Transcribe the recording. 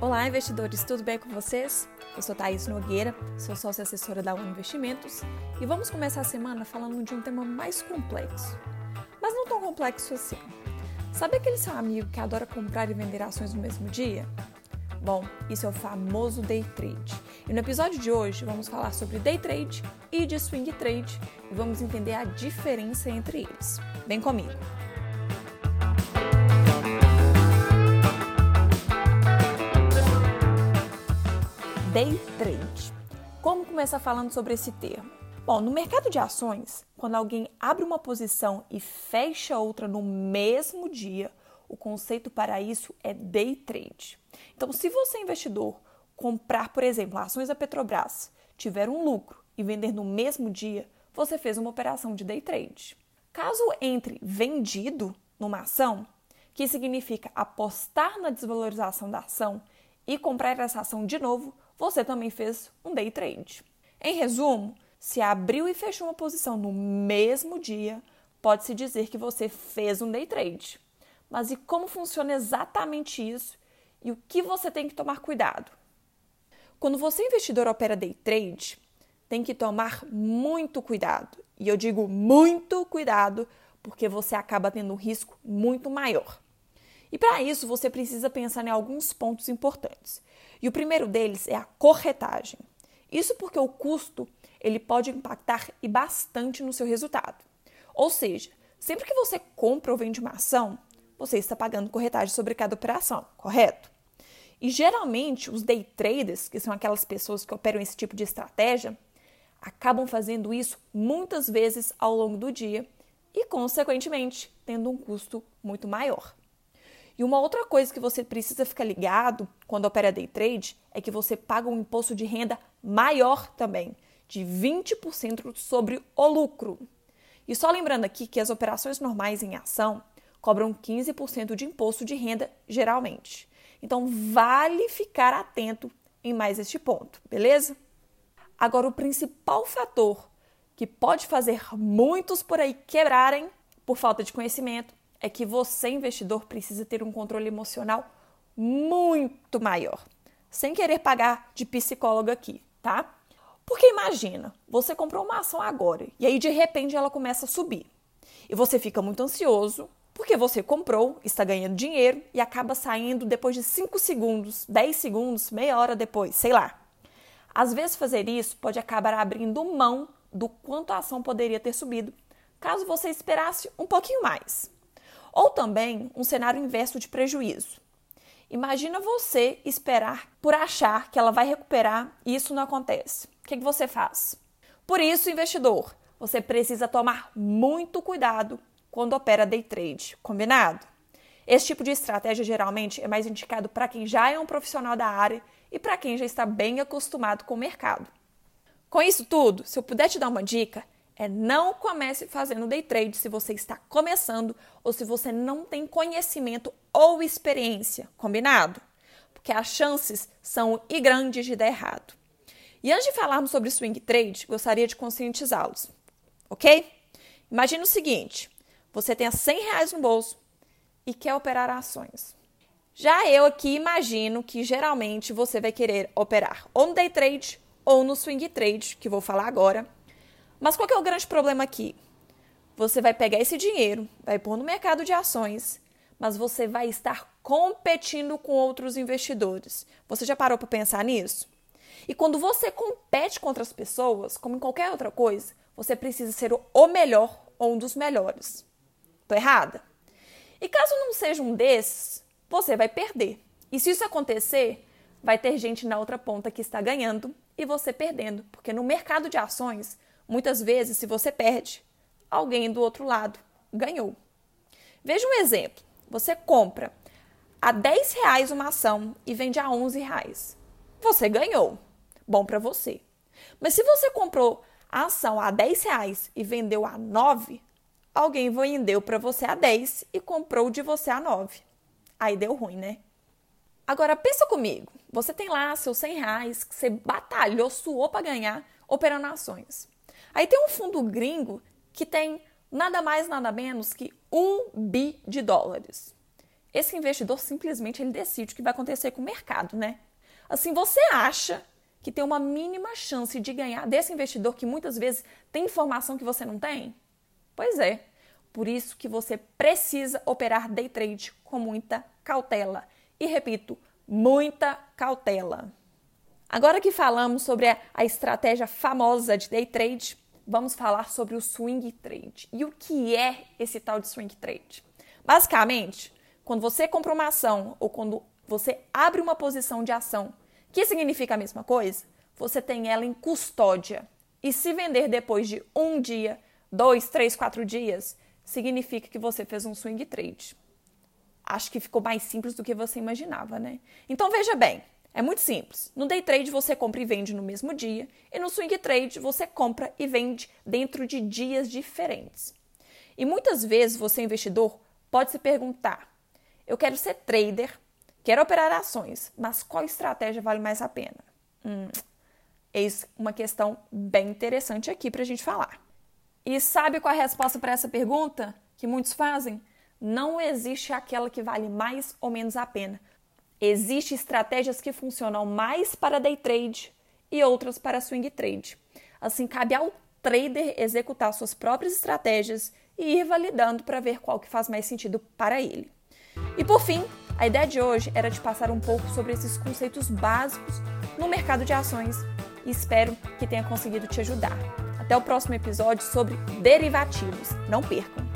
Olá, investidores, tudo bem com vocês? Eu sou Thaís Nogueira, sou sócia assessora da Uno Investimentos e vamos começar a semana falando de um tema mais complexo. Mas não tão complexo assim. Sabe aquele seu amigo que adora comprar e vender ações no mesmo dia? Bom, isso é o famoso day trade. E no episódio de hoje vamos falar sobre day trade e de swing trade e vamos entender a diferença entre eles. Vem comigo! Day trade. Como começar falando sobre esse termo? Bom, no mercado de ações, quando alguém abre uma posição e fecha outra no mesmo dia, o conceito para isso é day trade. Então, se você investidor comprar, por exemplo, ações da Petrobras, tiver um lucro e vender no mesmo dia, você fez uma operação de day trade. Caso entre vendido numa ação, que significa apostar na desvalorização da ação e comprar essa ação de novo, você também fez um day trade. Em resumo, se abriu e fechou uma posição no mesmo dia, pode-se dizer que você fez um day trade. Mas e como funciona exatamente isso e o que você tem que tomar cuidado? Quando você investidor opera day trade, tem que tomar muito cuidado. E eu digo muito cuidado porque você acaba tendo um risco muito maior. E para isso você precisa pensar em alguns pontos importantes. E o primeiro deles é a corretagem. Isso porque o custo ele pode impactar e bastante no seu resultado. Ou seja, sempre que você compra ou vende uma ação, você está pagando corretagem sobre cada operação, correto? E geralmente os day traders, que são aquelas pessoas que operam esse tipo de estratégia, acabam fazendo isso muitas vezes ao longo do dia e, consequentemente, tendo um custo muito maior. E uma outra coisa que você precisa ficar ligado quando opera day trade é que você paga um imposto de renda maior também, de 20% sobre o lucro. E só lembrando aqui que as operações normais em ação cobram 15% de imposto de renda geralmente. Então vale ficar atento em mais este ponto, beleza? Agora o principal fator que pode fazer muitos por aí quebrarem por falta de conhecimento é que você, investidor, precisa ter um controle emocional muito maior. Sem querer pagar de psicólogo aqui, tá? Porque imagina, você comprou uma ação agora e aí de repente ela começa a subir. E você fica muito ansioso porque você comprou, está ganhando dinheiro e acaba saindo depois de 5 segundos, 10 segundos, meia hora depois, sei lá. Às vezes fazer isso pode acabar abrindo mão do quanto a ação poderia ter subido, caso você esperasse um pouquinho mais. Ou também um cenário inverso de prejuízo. Imagina você esperar por achar que ela vai recuperar e isso não acontece. O que, que você faz? Por isso, investidor, você precisa tomar muito cuidado quando opera day trade, combinado? Esse tipo de estratégia geralmente é mais indicado para quem já é um profissional da área e para quem já está bem acostumado com o mercado. Com isso tudo, se eu puder te dar uma dica, é não comece fazendo day trade se você está começando ou se você não tem conhecimento ou experiência, combinado? Porque as chances são e grandes de dar errado. E antes de falarmos sobre swing trade, gostaria de conscientizá-los, ok? Imagine o seguinte: você tem 100 reais no bolso e quer operar ações. Já eu aqui imagino que geralmente você vai querer operar ou no day trade ou no swing trade, que vou falar agora mas qual é o grande problema aqui? Você vai pegar esse dinheiro, vai pôr no mercado de ações, mas você vai estar competindo com outros investidores. Você já parou para pensar nisso? E quando você compete contra as pessoas, como em qualquer outra coisa, você precisa ser o melhor ou um dos melhores. Tô errada? E caso não seja um desses, você vai perder. E se isso acontecer, vai ter gente na outra ponta que está ganhando e você perdendo, porque no mercado de ações Muitas vezes, se você perde, alguém do outro lado ganhou. Veja um exemplo. Você compra a 10 reais uma ação e vende a 11 reais. Você ganhou. Bom para você. Mas se você comprou a ação a 10 reais e vendeu a 9, alguém vendeu para você a 10 e comprou de você a 9. Aí deu ruim, né? Agora pensa comigo. Você tem lá seus 100 reais que você batalhou, suou para ganhar operando ações. Aí tem um fundo gringo que tem nada mais, nada menos que um bi de dólares. esse investidor simplesmente ele decide o que vai acontecer com o mercado, né? Assim, você acha que tem uma mínima chance de ganhar desse investidor que muitas vezes tem informação que você não tem? Pois é. Por isso que você precisa operar day trade com muita cautela. E repito, muita cautela. Agora que falamos sobre a, a estratégia famosa de day trade, vamos falar sobre o swing trade. E o que é esse tal de swing trade? Basicamente, quando você compra uma ação ou quando você abre uma posição de ação, que significa a mesma coisa, você tem ela em custódia. E se vender depois de um dia, dois, três, quatro dias, significa que você fez um swing trade. Acho que ficou mais simples do que você imaginava, né? Então veja bem, é muito simples. No day trade você compra e vende no mesmo dia, e no swing trade você compra e vende dentro de dias diferentes. E muitas vezes você, investidor, pode se perguntar: eu quero ser trader, quero operar ações, mas qual estratégia vale mais a pena? Hum, eis uma questão bem interessante aqui para a gente falar. E sabe qual é a resposta para essa pergunta que muitos fazem? Não existe aquela que vale mais ou menos a pena. Existem estratégias que funcionam mais para day trade e outras para swing trade. Assim, cabe ao trader executar suas próprias estratégias e ir validando para ver qual que faz mais sentido para ele. E por fim, a ideia de hoje era te passar um pouco sobre esses conceitos básicos no mercado de ações e espero que tenha conseguido te ajudar. Até o próximo episódio sobre derivativos. Não percam!